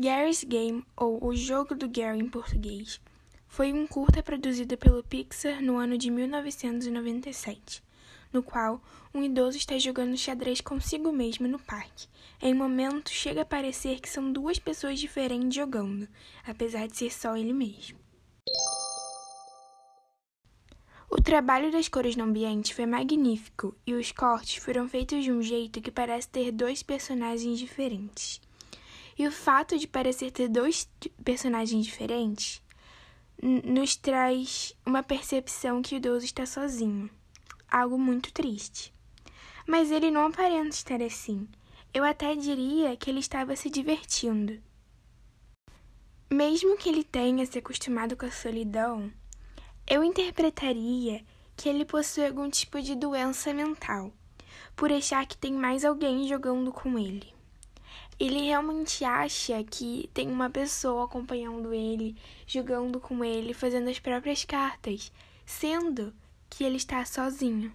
Gary's Game, ou O Jogo do Gary em português, foi um curta produzido pelo Pixar no ano de 1997, no qual um idoso está jogando xadrez consigo mesmo no parque. Em momentos, chega a parecer que são duas pessoas diferentes jogando, apesar de ser só ele mesmo. O trabalho das cores no ambiente foi magnífico e os cortes foram feitos de um jeito que parece ter dois personagens diferentes. E o fato de parecer ter dois personagens diferentes nos traz uma percepção que o idoso está sozinho, algo muito triste. Mas ele não aparenta estar assim. Eu até diria que ele estava se divertindo. Mesmo que ele tenha se acostumado com a solidão, eu interpretaria que ele possui algum tipo de doença mental, por achar que tem mais alguém jogando com ele. Ele realmente acha que tem uma pessoa acompanhando ele, jogando com ele, fazendo as próprias cartas, sendo que ele está sozinho.